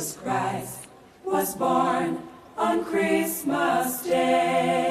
Jesus Christ was born on Christmas Day.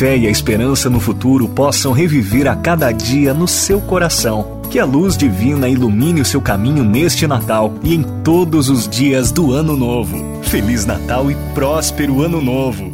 fé e a esperança no futuro possam reviver a cada dia no seu coração. Que a luz divina ilumine o seu caminho neste Natal e em todos os dias do Ano Novo. Feliz Natal e próspero Ano Novo!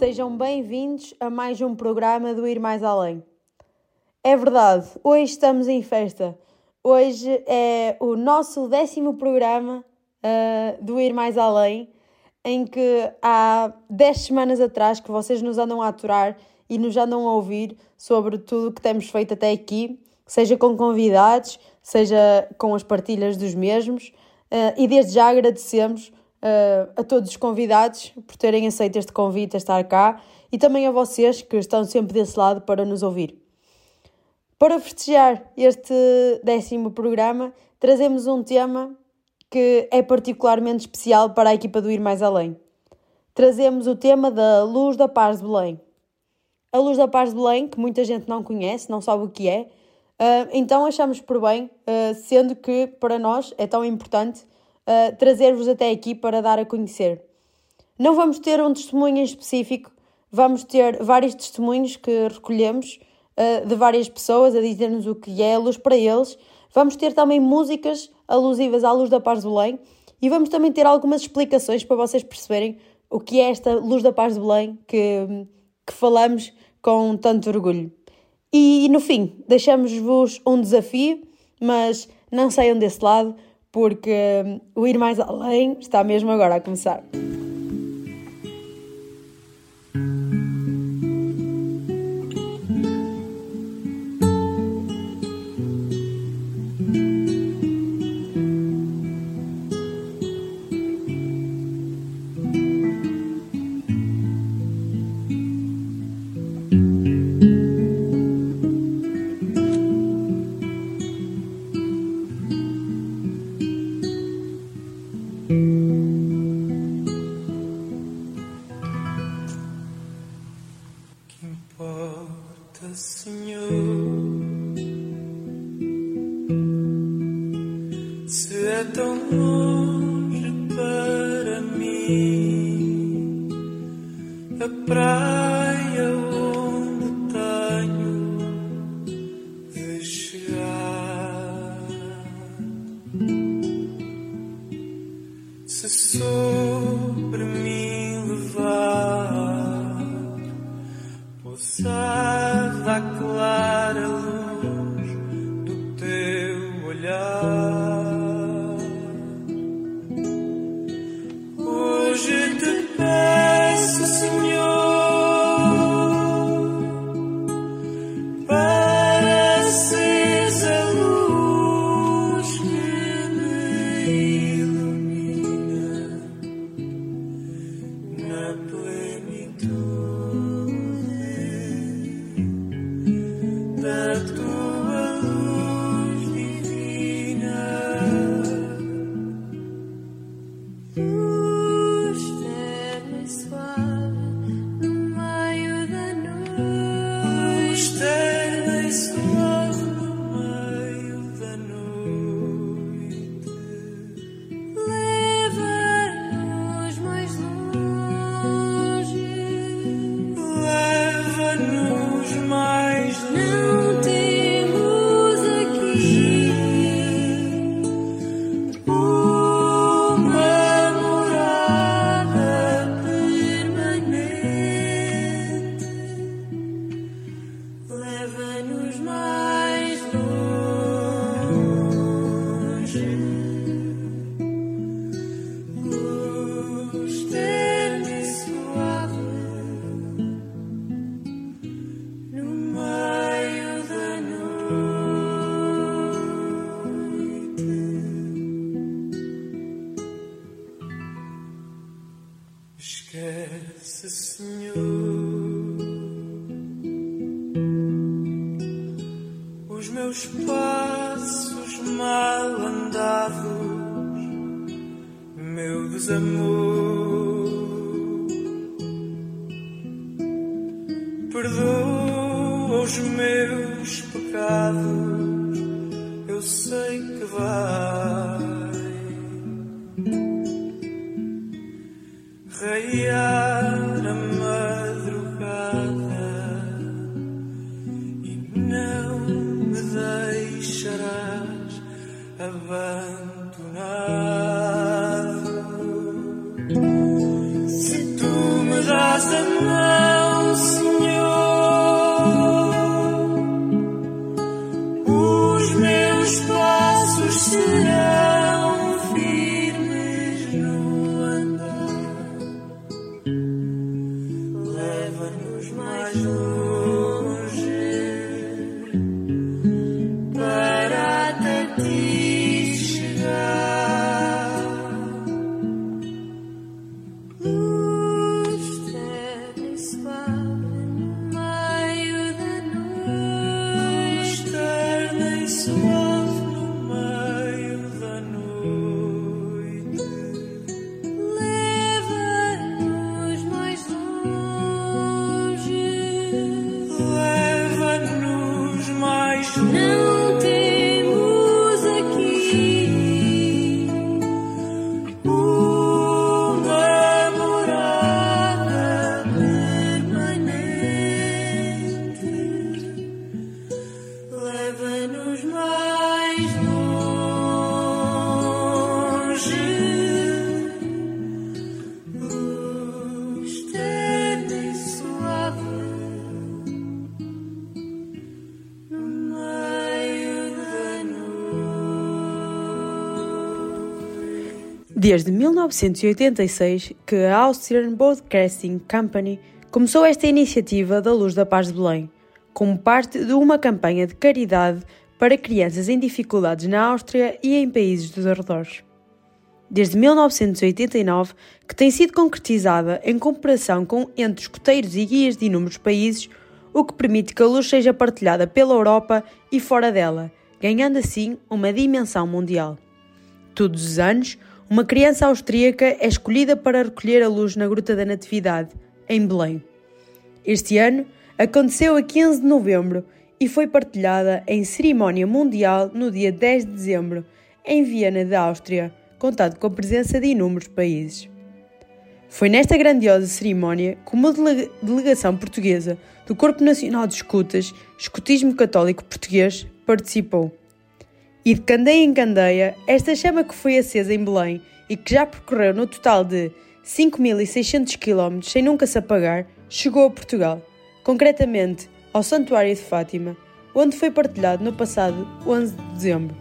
Sejam bem-vindos a mais um programa do Ir Mais Além. É verdade, hoje estamos em festa. Hoje é o nosso décimo programa ah, do Ir Mais Além, em que há 10 semanas atrás que vocês nos andam a aturar e nos andam a ouvir sobre tudo o que temos feito até aqui, seja com convidados, seja com as partilhas dos mesmos. Ah, e desde já agradecemos ah, a todos os convidados por terem aceito este convite a estar cá e também a vocês que estão sempre desse lado para nos ouvir. Para festejar este décimo programa, trazemos um tema que é particularmente especial para a equipa do Ir Mais Além. Trazemos o tema da Luz da Paz de Belém. A Luz da Paz de Belém, que muita gente não conhece, não sabe o que é, ah, então achamos por bem, ah, sendo que para nós é tão importante ah, trazer-vos até aqui para dar a conhecer. Não vamos ter um testemunho em específico, vamos ter vários testemunhos que recolhemos uh, de várias pessoas a dizer-nos o que é a luz para eles. Vamos ter também músicas alusivas à luz da paz de Belém e vamos também ter algumas explicações para vocês perceberem o que é esta luz da paz de Belém que, que falamos com tanto orgulho. E, no fim, deixamos-vos um desafio, mas não saiam desse lado, porque hum, o ir mais além está mesmo agora a começar. Desde 1986 que a Austrian Broadcasting Company começou esta iniciativa da Luz da Paz de Belém, como parte de uma campanha de caridade para crianças em dificuldades na Áustria e em países dos arredores. Desde 1989 que tem sido concretizada em cooperação com entre escoteiros e guias de inúmeros países, o que permite que a luz seja partilhada pela Europa e fora dela, ganhando assim uma dimensão mundial. Todos os anos, uma criança austríaca é escolhida para recolher a luz na Gruta da Natividade, em Belém. Este ano aconteceu a 15 de novembro e foi partilhada em cerimónia mundial no dia 10 de dezembro, em Viena da Áustria, contado com a presença de inúmeros países. Foi nesta grandiosa cerimónia que uma delega- delegação portuguesa do Corpo Nacional de Escutas, Escutismo Católico Português, participou. E de candeia em candeia, esta chama que foi acesa em Belém e que já percorreu no total de 5.600 km sem nunca se apagar, chegou a Portugal, concretamente ao Santuário de Fátima, onde foi partilhado no passado 11 de dezembro.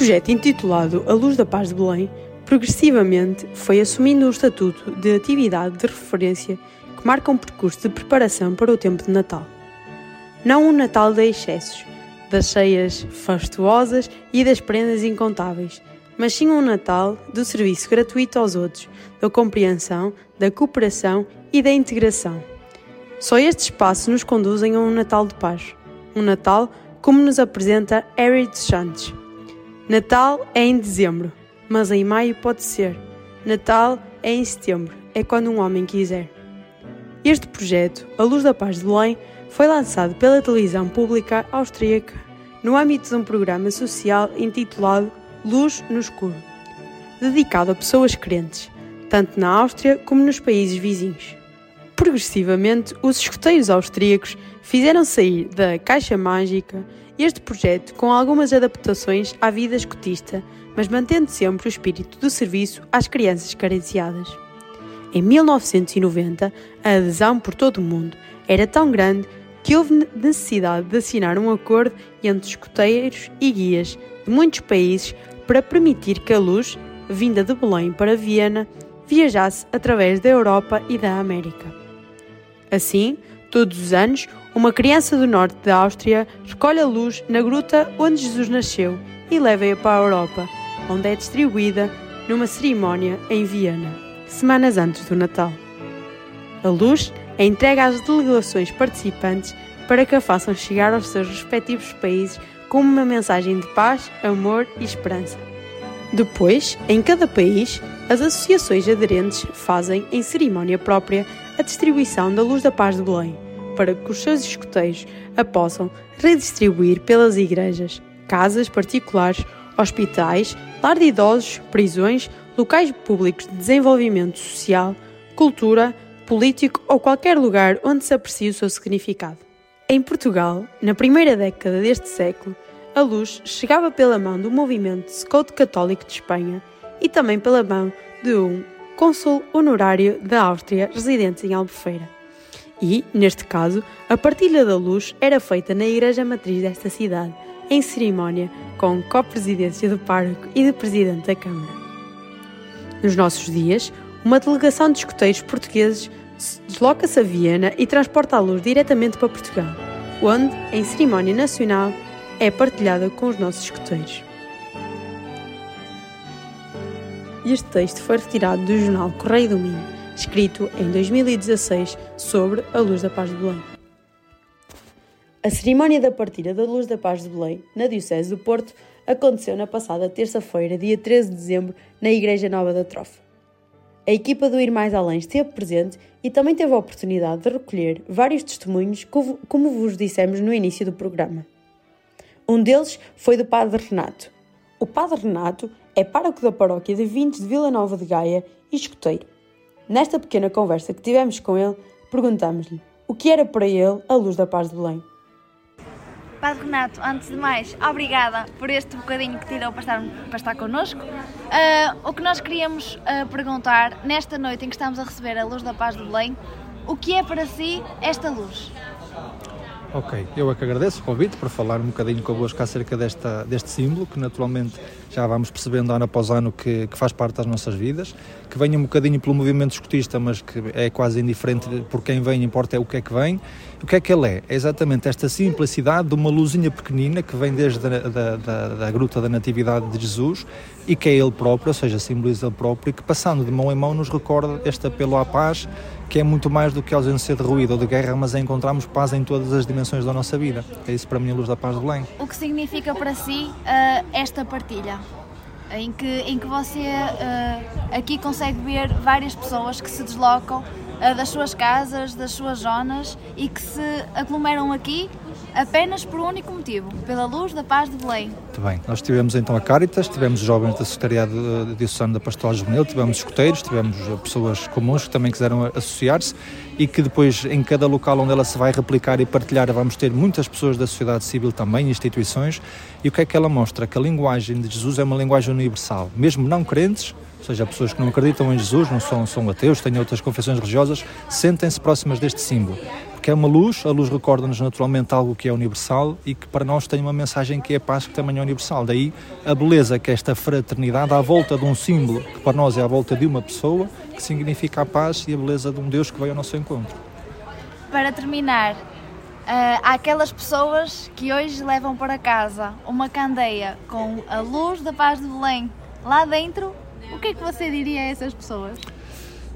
Projeto intitulado A Luz da Paz de Belém, progressivamente foi assumindo o estatuto de atividade de referência que marca um percurso de preparação para o tempo de Natal. Não um Natal de excessos, das cheias fastuosas e das prendas incontáveis, mas sim um Natal do serviço gratuito aos outros, da compreensão, da cooperação e da integração. Só estes passos nos conduzem a um Natal de paz. Um Natal como nos apresenta de Santos. Natal é em dezembro, mas em maio pode ser. Natal é em setembro, é quando um homem quiser. Este projeto, A Luz da Paz de Belém, foi lançado pela televisão pública austríaca no âmbito de um programa social intitulado Luz no Escuro, dedicado a pessoas crentes, tanto na Áustria como nos países vizinhos. Progressivamente, os escuteiros austríacos fizeram sair da caixa mágica este projeto com algumas adaptações à vida escutista, mas mantendo sempre o espírito do serviço às crianças carenciadas. Em 1990, a adesão por todo o mundo era tão grande que houve necessidade de assinar um acordo entre escuteiros e guias de muitos países para permitir que a luz, vinda de Belém para Viena, viajasse através da Europa e da América. Assim, todos os anos, uma criança do norte da Áustria recolhe a luz na gruta onde Jesus nasceu e leva-a para a Europa, onde é distribuída numa cerimónia em Viena, semanas antes do Natal. A luz é entregue às delegações participantes para que a façam chegar aos seus respectivos países como uma mensagem de paz, amor e esperança. Depois, em cada país, as associações aderentes fazem, em cerimónia própria, a distribuição da Luz da Paz de Belém, para que os seus escuteiros a possam redistribuir pelas igrejas, casas particulares, hospitais, lar de idosos, prisões, locais públicos de desenvolvimento social, cultura, político ou qualquer lugar onde se aprecie o seu significado. Em Portugal, na primeira década deste século, a luz chegava pela mão do movimento Scout Católico de Espanha e também pela mão de um cônsul honorário da Áustria residente em Albufeira. E, neste caso, a partilha da luz era feita na igreja matriz desta cidade, em cerimónia, com co-presidência do pároco e do presidente da Câmara. Nos nossos dias, uma delegação de escuteiros portugueses desloca-se a Viena e transporta a luz diretamente para Portugal, onde, em cerimónia nacional, é partilhada com os nossos escuteiros. Este texto foi retirado do jornal Correio do Minho, escrito em 2016 sobre a Luz da Paz de Belém. A cerimónia da partida da Luz da Paz de Belém, na Diocese do Porto, aconteceu na passada terça-feira, dia 13 de dezembro, na Igreja Nova da Trofa. A equipa do Ir Mais Além esteve presente e também teve a oportunidade de recolher vários testemunhos, como vos dissemos no início do programa. Um deles foi do Padre Renato. O Padre Renato é pároco da paróquia de Vintes de Vila Nova de Gaia e escuteiro. Nesta pequena conversa que tivemos com ele, perguntamos-lhe o que era para ele a luz da paz de Belém. Padre Renato, antes de mais, obrigada por este bocadinho que tirou para estar, para estar connosco. Uh, o que nós queríamos uh, perguntar, nesta noite em que estamos a receber a luz da paz de Belém, o que é para si esta luz? Ok, eu é que agradeço o convite para falar um bocadinho convosco acerca desta, deste símbolo, que naturalmente já vamos percebendo ano após ano que, que, faz parte das nossas vidas, que vem um bocadinho pelo movimento escutista, mas que é quase indiferente por quem vem, importa é o que é que vem. O que é que ele é? É exatamente esta simplicidade de uma luzinha pequenina que vem desde a da, da, da gruta da Natividade de Jesus e que é ele próprio, ou seja, simboliza ele próprio, e que passando de mão em mão nos recorda este apelo à paz, que é muito mais do que a ausência de ruído ou de guerra, mas é encontrarmos paz em todas as dimensões da nossa vida. É isso para mim a luz da paz de Belém. O que significa para si uh, esta partilha? Em que, em que você uh, aqui consegue ver várias pessoas que se deslocam uh, das suas casas, das suas zonas e que se aglomeram aqui apenas por um único motivo, pela luz da paz de Belém. Muito bem, nós tivemos então a Caritas, tivemos jovens da Secretariado Diocesano da Pastoral Juvenil, tivemos escuteiros, tivemos pessoas comuns que também quiseram associar-se e que depois em cada local onde ela se vai replicar e partilhar vamos ter muitas pessoas da sociedade civil também, instituições, e o que é que ela mostra? Que a linguagem de Jesus é uma linguagem universal, mesmo não crentes, ou seja, pessoas que não acreditam em Jesus, não são, são ateus, têm outras confissões religiosas, sentem-se próximas deste símbolo. Porque é uma luz, a luz recorda-nos naturalmente algo que é universal e que para nós tem uma mensagem que é a paz, que também é universal. Daí a beleza que é esta fraternidade à volta de um símbolo, que para nós é à volta de uma pessoa, que significa a paz e a beleza de um Deus que veio ao nosso encontro. Para terminar, ah, há aquelas pessoas que hoje levam para casa uma candeia com a luz da paz de Belém lá dentro. O que é que você diria a essas pessoas?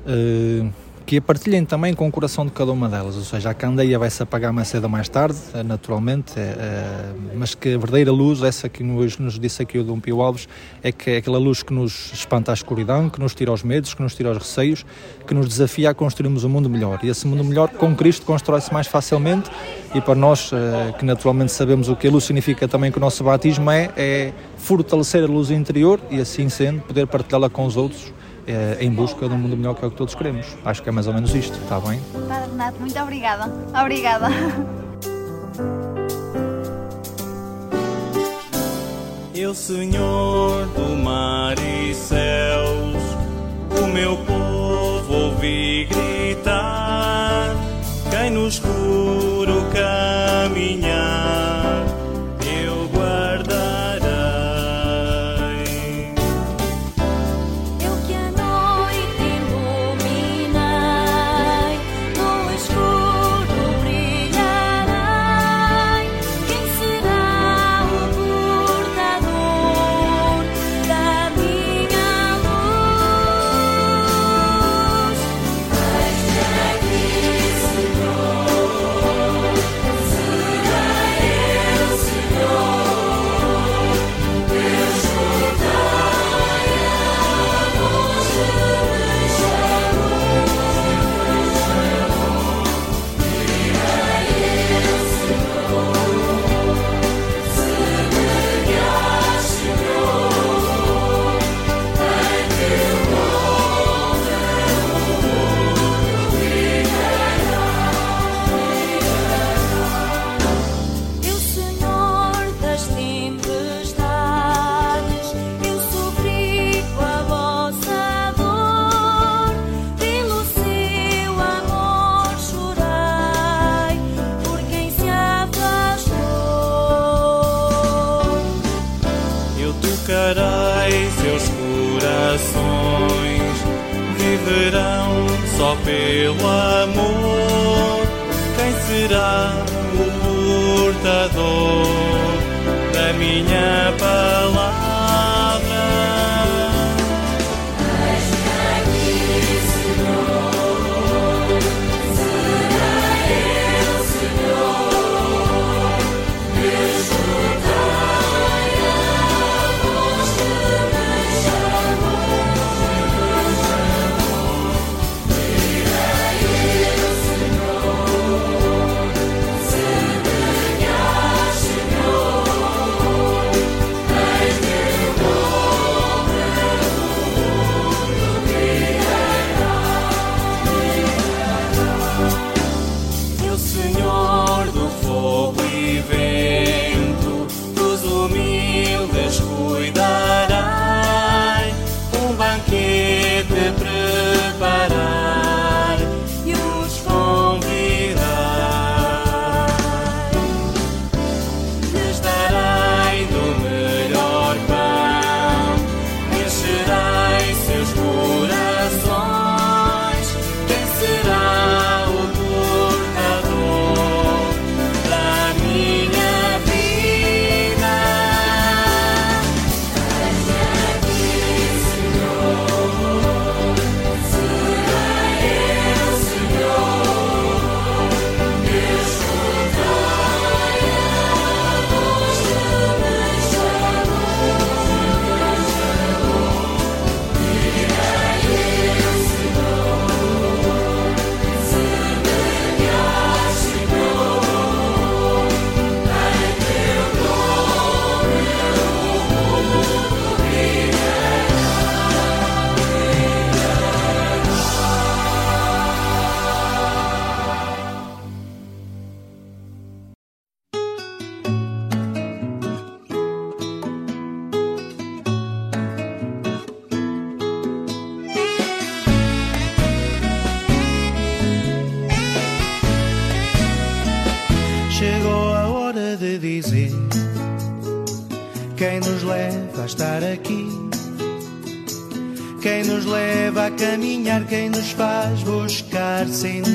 Eh, que a partilhem também com o coração de cada uma delas, ou seja, a candeia vai se apagar mais cedo ou mais tarde, eh, naturalmente, eh, eh, mas que a verdadeira luz, essa que hoje nos disse aqui o Dom Pio Alves, é que é aquela luz que nos espanta a escuridão, que nos tira os medos, que nos tira os receios, que nos desafia a construirmos um mundo melhor. E esse mundo melhor com Cristo constrói-se mais facilmente e para nós, que naturalmente sabemos o que a luz significa também que o nosso batismo é, é fortalecer a luz interior e assim sendo poder partilhá-la com os outros eh, em busca de um mundo melhor que é o que todos queremos. Acho que é mais ou menos isto, está bem? Padre Renato, muito obrigada. Obrigada. Eu, Senhor do mar e céus, o meu povo ouvi gritar. Quem no escuro caminhar, nos faz buscar sentido.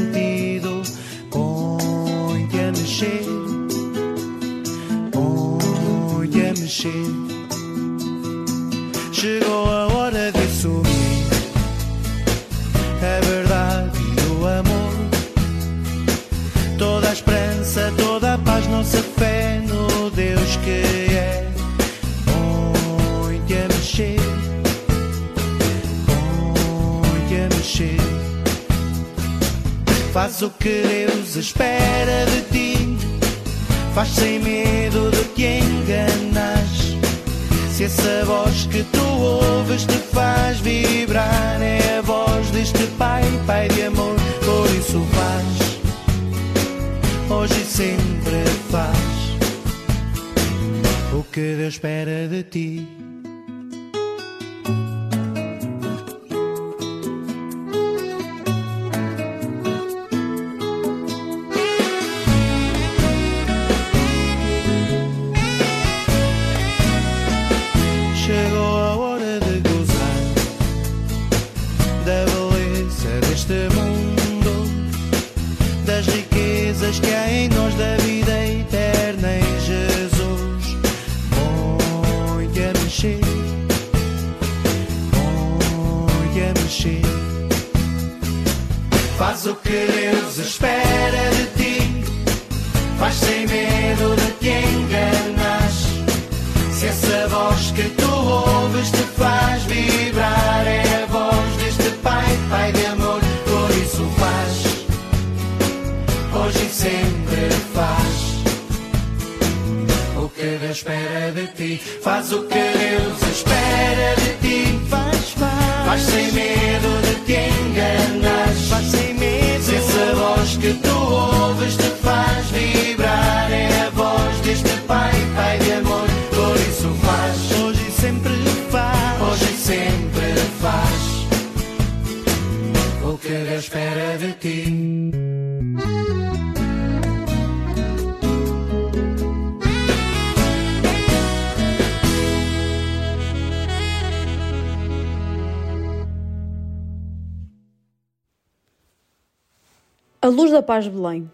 Paz Belém.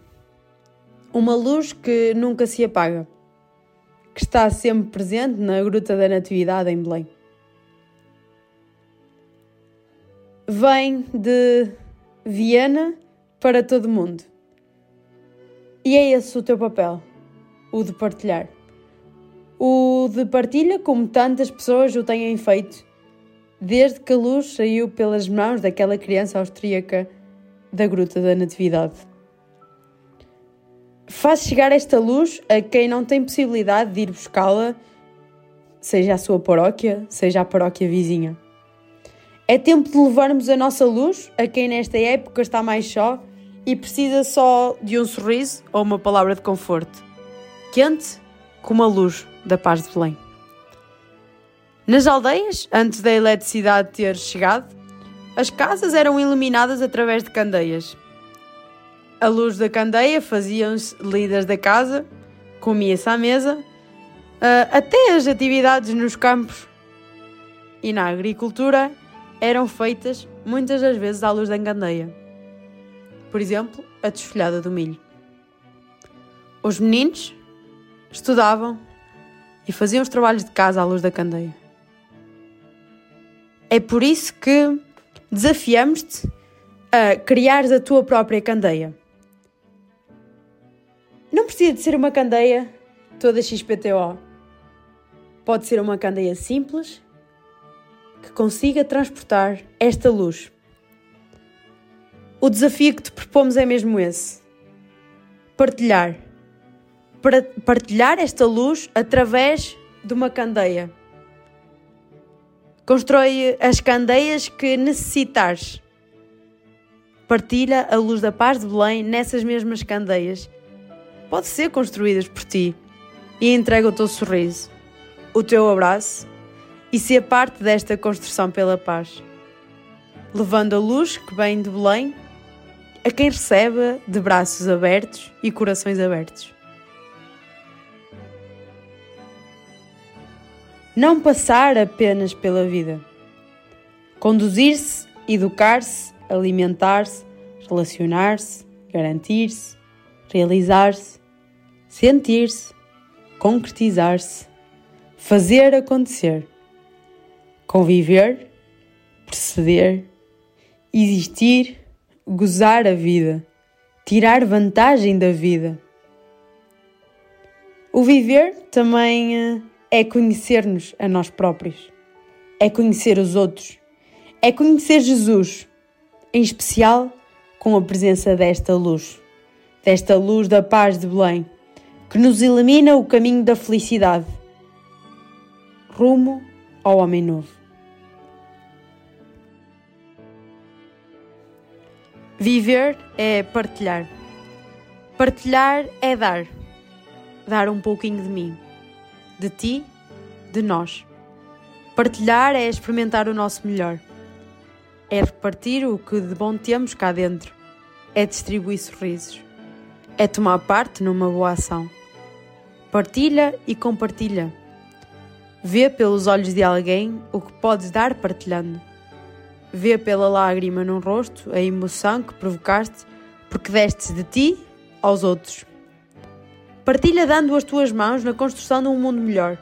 Uma luz que nunca se apaga, que está sempre presente na Gruta da Natividade em Belém. Vem de Viena para todo mundo. E é esse o teu papel, o de partilhar. O de partilha como tantas pessoas o têm feito, desde que a luz saiu pelas mãos daquela criança austríaca da Gruta da Natividade. Faz chegar esta luz a quem não tem possibilidade de ir buscá-la, seja a sua paróquia, seja a paróquia vizinha. É tempo de levarmos a nossa luz a quem nesta época está mais só e precisa só de um sorriso ou uma palavra de conforto. Quente como a luz da paz de Belém. Nas aldeias, antes da eletricidade ter chegado, as casas eram iluminadas através de candeias. A luz da candeia faziam-se líderes da casa, comia-se à mesa, ah, até as atividades nos campos e na agricultura eram feitas muitas das vezes à luz da candeia. Por exemplo, a desfolhada do milho. Os meninos estudavam e faziam os trabalhos de casa à luz da candeia. É por isso que desafiamos-te a criares a tua própria candeia. Não precisa de ser uma candeia toda XPTO. Pode ser uma candeia simples que consiga transportar esta luz. O desafio que te propomos é mesmo esse: partilhar. Para partilhar esta luz através de uma candeia. Constrói as candeias que necessitares. Partilha a luz da paz de Belém nessas mesmas candeias. Pode ser construídas por ti. E entrega o teu sorriso, o teu abraço e ser parte desta construção pela paz. Levando a luz que vem de Belém a quem recebe de braços abertos e corações abertos. Não passar apenas pela vida. Conduzir-se, educar-se, alimentar-se, relacionar-se, garantir-se, realizar-se, sentir-se, concretizar-se, fazer acontecer, conviver, proceder, existir, gozar a vida, tirar vantagem da vida. O viver também eh, é conhecer-nos a nós próprios, é conhecer os outros, é conhecer Jesus, em especial com a presença desta luz, desta luz da paz de Belém, que nos ilumina o caminho da felicidade, rumo ao homem novo. Viver é partilhar. Partilhar é dar. Dar um pouquinho de mim, de ti, de nós. Partilhar é experimentar o nosso melhor. É repartir o que de bom temos cá dentro. É distribuir sorrisos. É tomar parte numa boa ação. Partilha e compartilha. Vê pelos olhos de alguém o que podes dar partilhando. Vê pela lágrima num rosto a emoção que provocaste porque destes de ti aos outros. Partilha dando as tuas mãos na construção de um mundo melhor.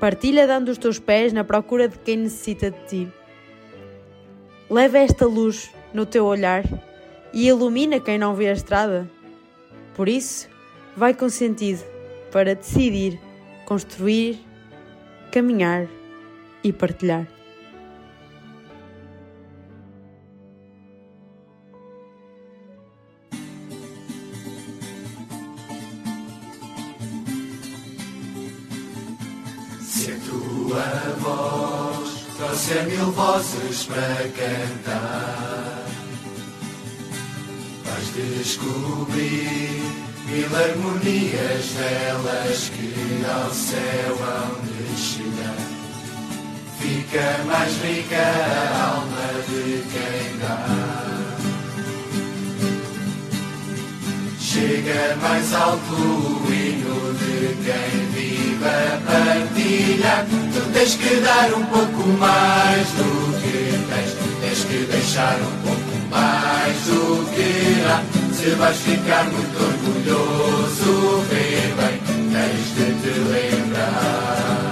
Partilha dando os teus pés na procura de quem necessita de ti. Leva esta luz no teu olhar e ilumina quem não vê a estrada. Por isso, vai com sentido para decidir, construir, caminhar e partilhar. Se a tua voz trouxer mil vozes para cantar, vais descobrir mil harmonias delas que ao céu hão de chegar. Fica mais rica a alma de quem dá. Chega mais alto o hino de quem vive a partilha. Tu tens que dar um pouco mais do que tens. Tens que deixar um pouco mais do que há. Se vais ficar muito orgulhoso, vê bem, tens de te lembrar.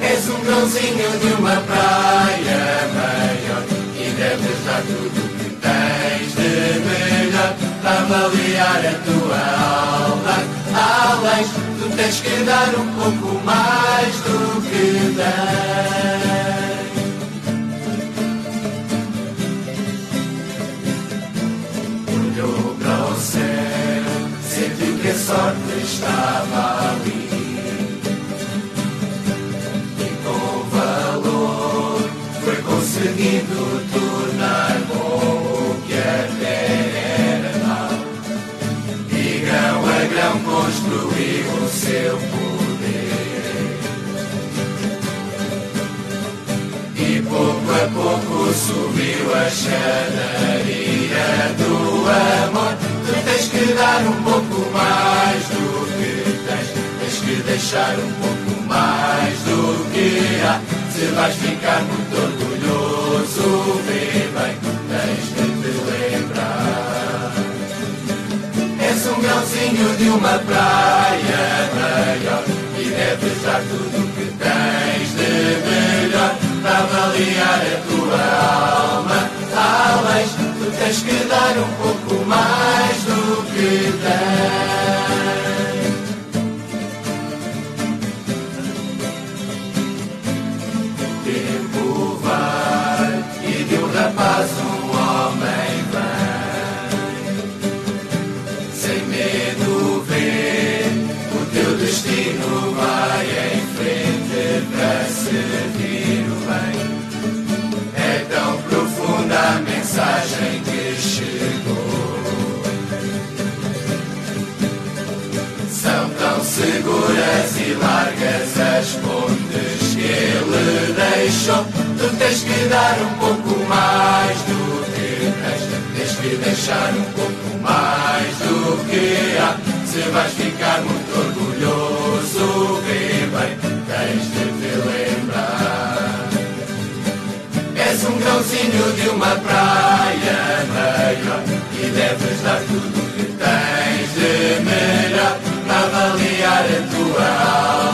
És um grãozinho de uma praia maior e deves dar tudo o que tens de melhor para avaliar a tua alma. Além, tu tens que dar um pouco mais do que tens. Que a sorte estava ali. E com valor foi conseguindo tornar bom o que até era mal. E grão a grão construiu o seu poder. E pouco a pouco subiu a chadaria do amor. Tu tens que dar um pouco mais do que tens. Tens que deixar um pouco mais do que há. Se vais ficar muito orgulhoso, vê bem, tens de te lembrar. És um grãozinho de uma praia maior e deves dar tudo o que tens de melhor para avaliar a tua alma. Além, tu tens que dar um pouco mais do que tens. tempo vai e de um rapaz um homem vem. Sem medo vê, o teu destino vai em frente para servir a mensagem que chegou. São tão seguras e largas as pontes que ele deixou. Tu tens que dar um pouco mais do que tens. Tens que deixar um pouco mais do que há. Se vais ficar muito um grãozinho de uma praia meia e deves dar tudo o que tens de melhor para avaliar a tua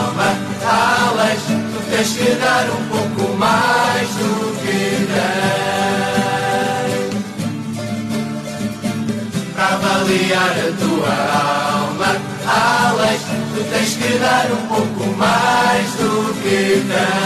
alma. Alex, tu tens que dar um pouco mais do que tens para avaliar a tua alma. Alex, tu tens que dar um pouco mais do que tens.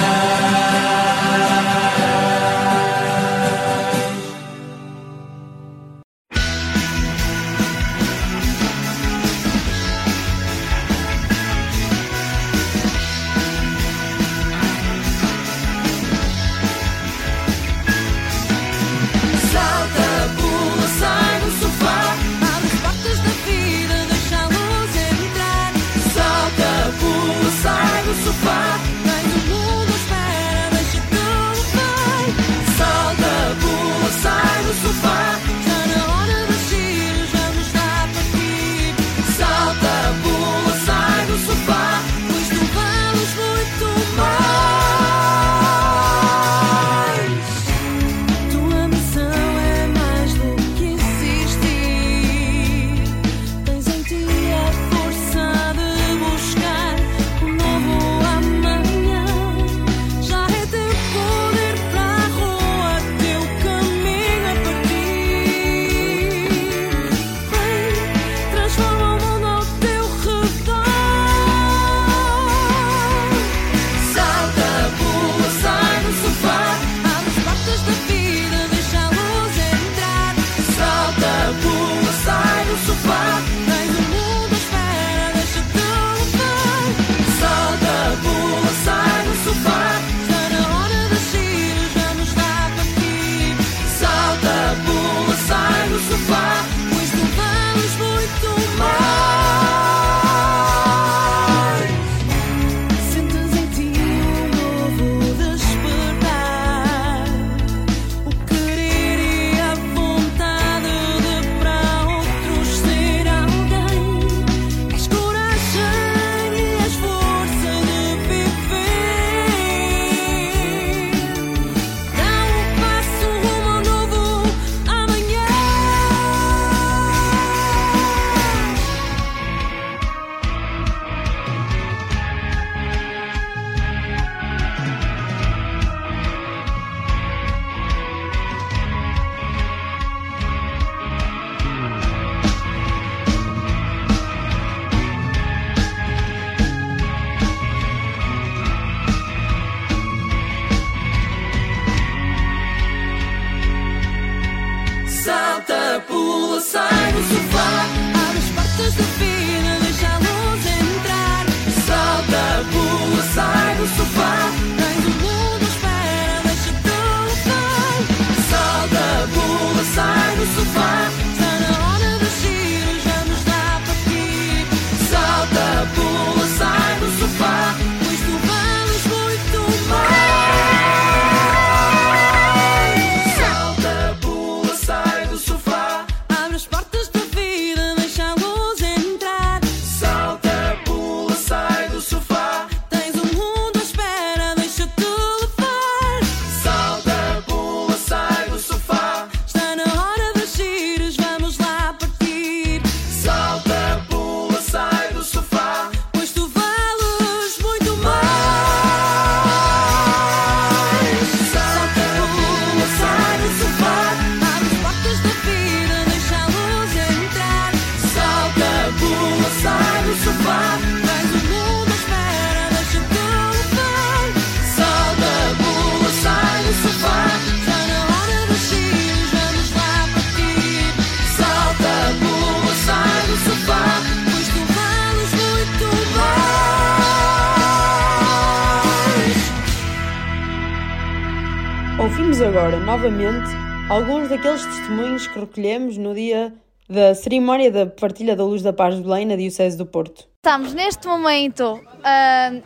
Agora, novamente, alguns daqueles testemunhos que recolhemos no dia da cerimónia da partilha da luz da paz de Belém na Diocese do Porto. Estamos neste momento uh,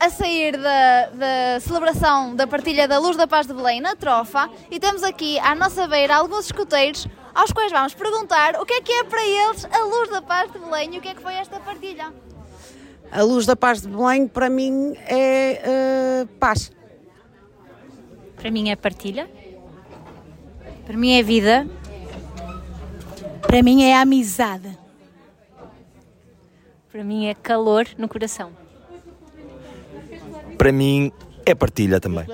a sair da, da, celebração da partilha da luz da paz de Belém na Trofa e temos aqui à nossa beira alguns escuteiros aos quais vamos perguntar o que é que é para eles a luz da paz de Belém e o que é que foi esta partilha. A luz da paz de Belém para mim é uh, paz para mim é partilha. Para mim é vida. Para mim é amizade. Para mim é calor no coração. Para mim é partilha também.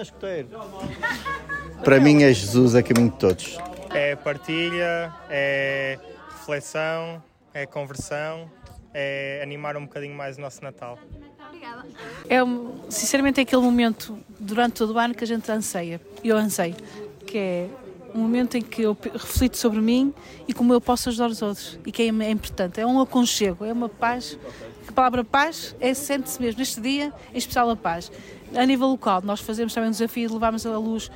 Para mim é Jesus a caminho de todos. É partilha, é reflexão, é conversão, é animar um bocadinho mais o nosso Natal. É, um- sinceramente, é aquele momento durante todo o ano que a gente anseia. Eu anseio. Que é um momento em que eu reflito sobre mim e como eu posso ajudar os outros. E que é, é importante. É um aconchego, é uma paz. A palavra paz é sente-se mesmo. Neste dia, em especial a paz. A nível local, nós fazemos também um desafio de levarmos luz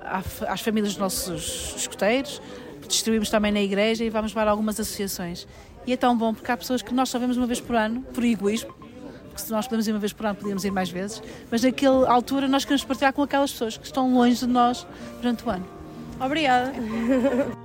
à fa- às famílias dos nossos escuteiros, distribuímos também na igreja e vamos levar algumas associações. E é tão bom porque há pessoas que nós só vemos uma vez por ano, por egoísmo, porque se nós podemos ir uma vez por ano, podíamos ir mais vezes, mas naquela altura nós queremos partilhar com aquelas pessoas que estão longe de nós durante o ano. Obrigada.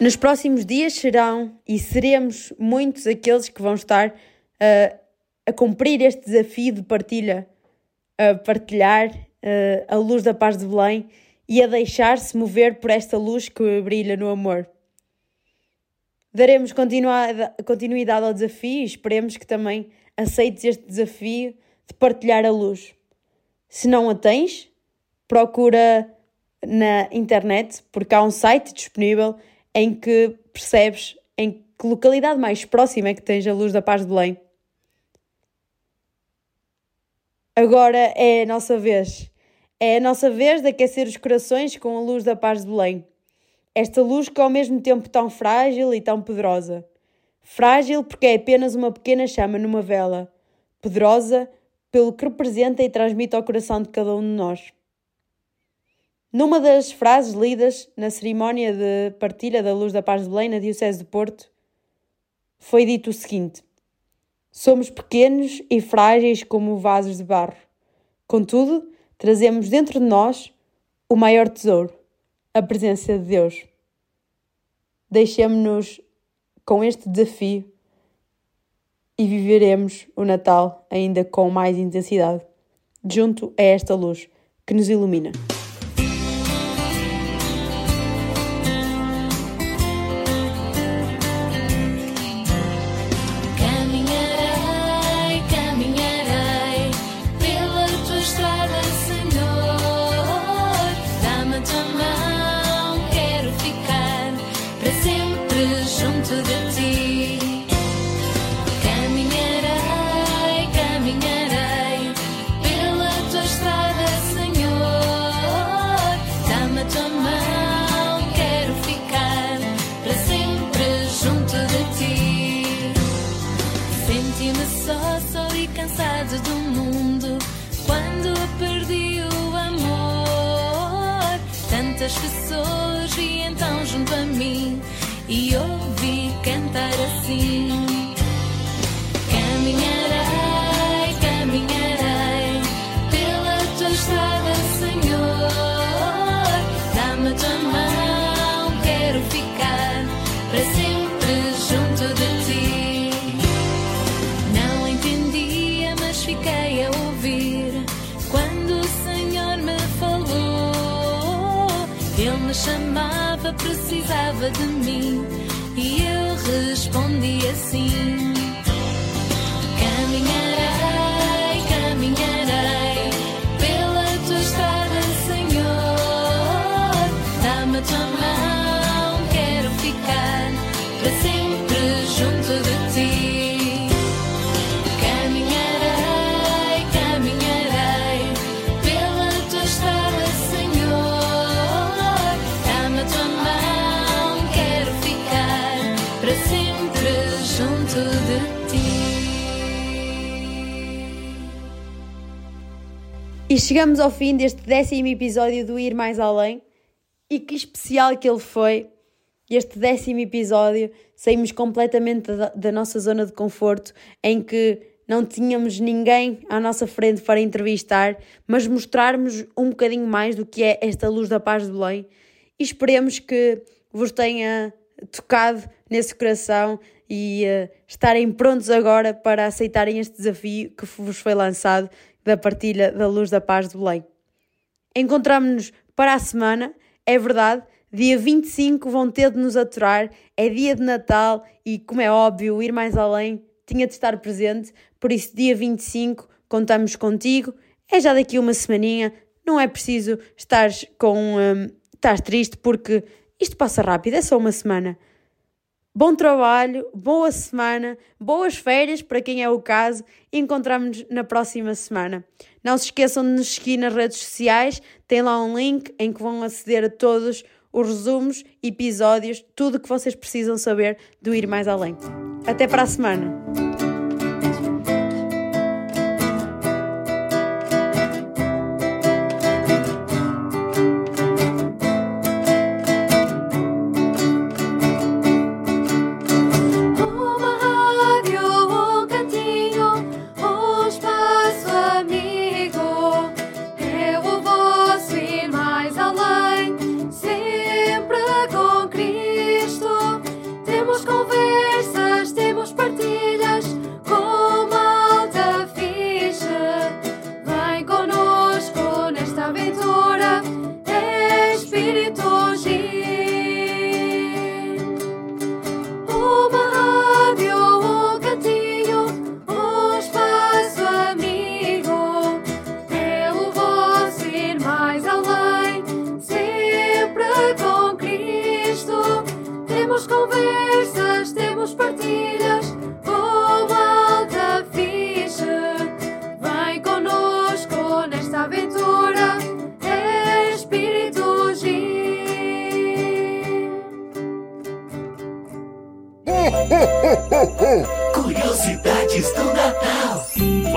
Nos próximos dias serão e seremos muitos aqueles que vão estar uh, a cumprir este desafio de partilha, a partilhar uh, a luz da paz de Belém e a deixar-se mover por esta luz que brilha no amor. Daremos continuidade ao desafio e esperemos que também aceites este desafio de partilhar a luz. Se não a tens, procura na internet, porque há um site disponível em que percebes em que localidade mais próxima é que tens a luz da paz de Belém. Agora é a nossa vez. É a nossa vez de aquecer os corações com a luz da paz de Belém. Esta luz que é ao mesmo tempo tão frágil e tão poderosa. Frágil porque é apenas uma pequena chama numa vela. Poderosa pelo que representa e transmite ao coração de cada um de nós. Numa das frases lidas na cerimónia de partilha da Luz da Paz de Belém na Diocese de Porto, foi dito o seguinte: Somos pequenos e frágeis como vasos de barro. Contudo, trazemos dentro de nós o maior tesouro, a presença de Deus. Deixemos-nos com este desafio e viveremos o Natal ainda com mais intensidade, junto a esta luz que nos ilumina. Para sempre precisava de mim. E eu respondi assim: chegamos ao fim deste décimo episódio do Ir Mais Além. E que especial que ele foi! Este décimo episódio, saímos completamente da, da nossa zona de conforto, em que não tínhamos ninguém à nossa frente para entrevistar, mas mostrarmos um bocadinho mais do que é esta luz da paz de Belém. E esperemos que vos tenha tocado nesse coração e uh, estarem prontos agora para aceitarem este desafio que vos foi lançado da partilha da luz da paz de Belém. Encontramos-nos para a semana, é verdade, dia 25 vão ter de nos aturar, é dia de Natal e, como é óbvio, ir mais além tinha de estar presente, por isso, dia 25, contamos contigo. É já daqui uma semaninha, não é preciso estar com. Um, estás triste porque isto passa rápido, é só uma semana. Bom trabalho, boa semana, boas férias para quem é o caso encontramos-nos na próxima semana. Não se esqueçam de nos seguir nas redes sociais, tem lá um link em que vão aceder a todos os resumos, episódios, tudo o que vocês precisam saber do Ir Mais Além. Até para a semana! Temos conversas, temos partilhas com alta fixe. Vem conosco nesta aventura. É espírito G.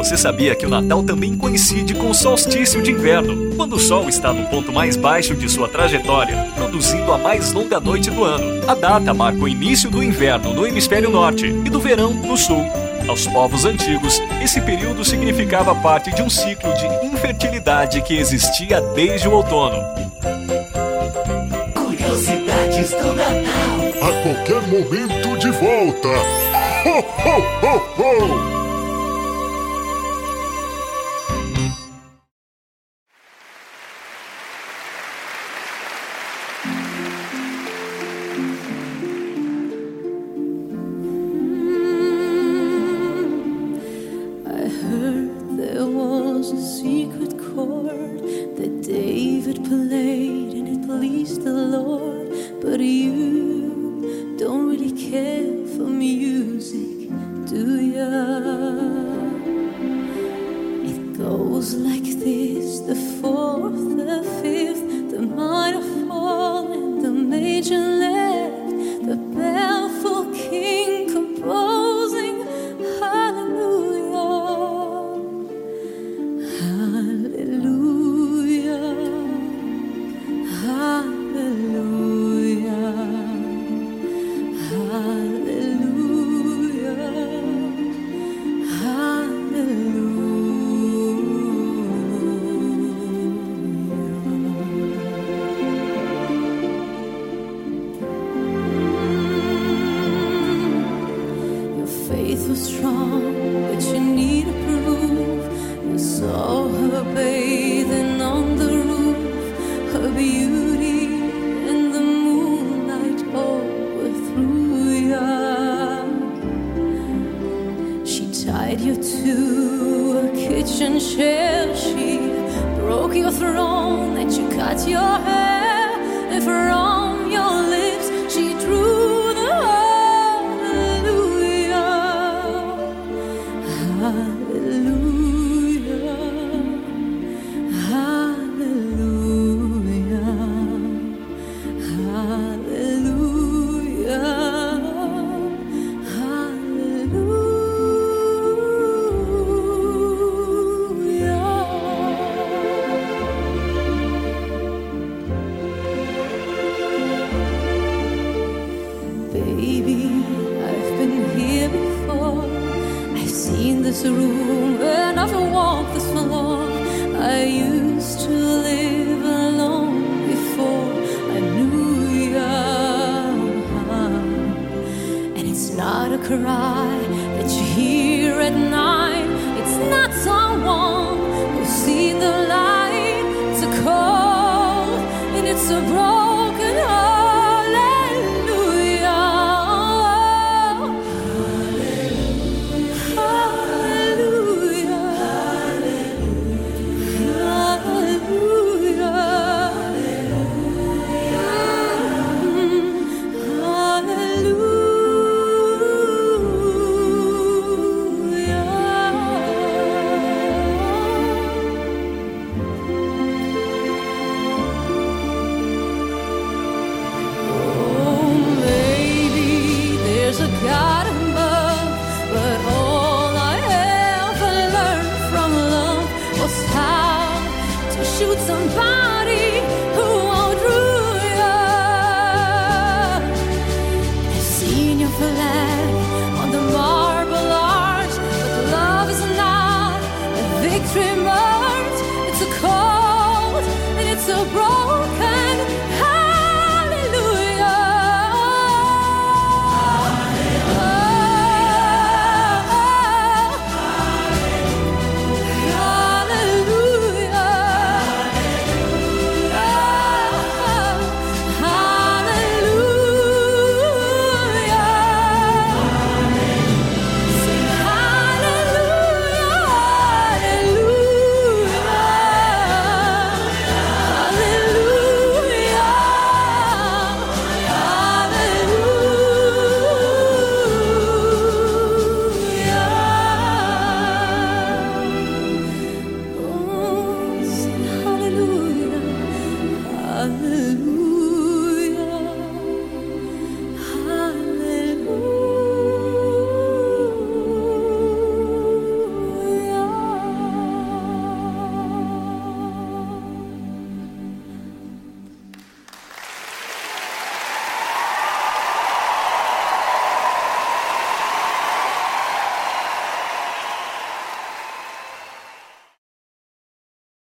Você sabia que o Natal também coincide com o solstício de inverno, quando o Sol está no ponto mais baixo de sua trajetória, produzindo a mais longa noite do ano. A data marca o início do inverno no hemisfério norte e do verão no sul. Aos povos antigos, esse período significava parte de um ciclo de infertilidade que existia desde o outono. Curiosidades do Natal. A qualquer momento de volta. Ho, ho, ho, ho!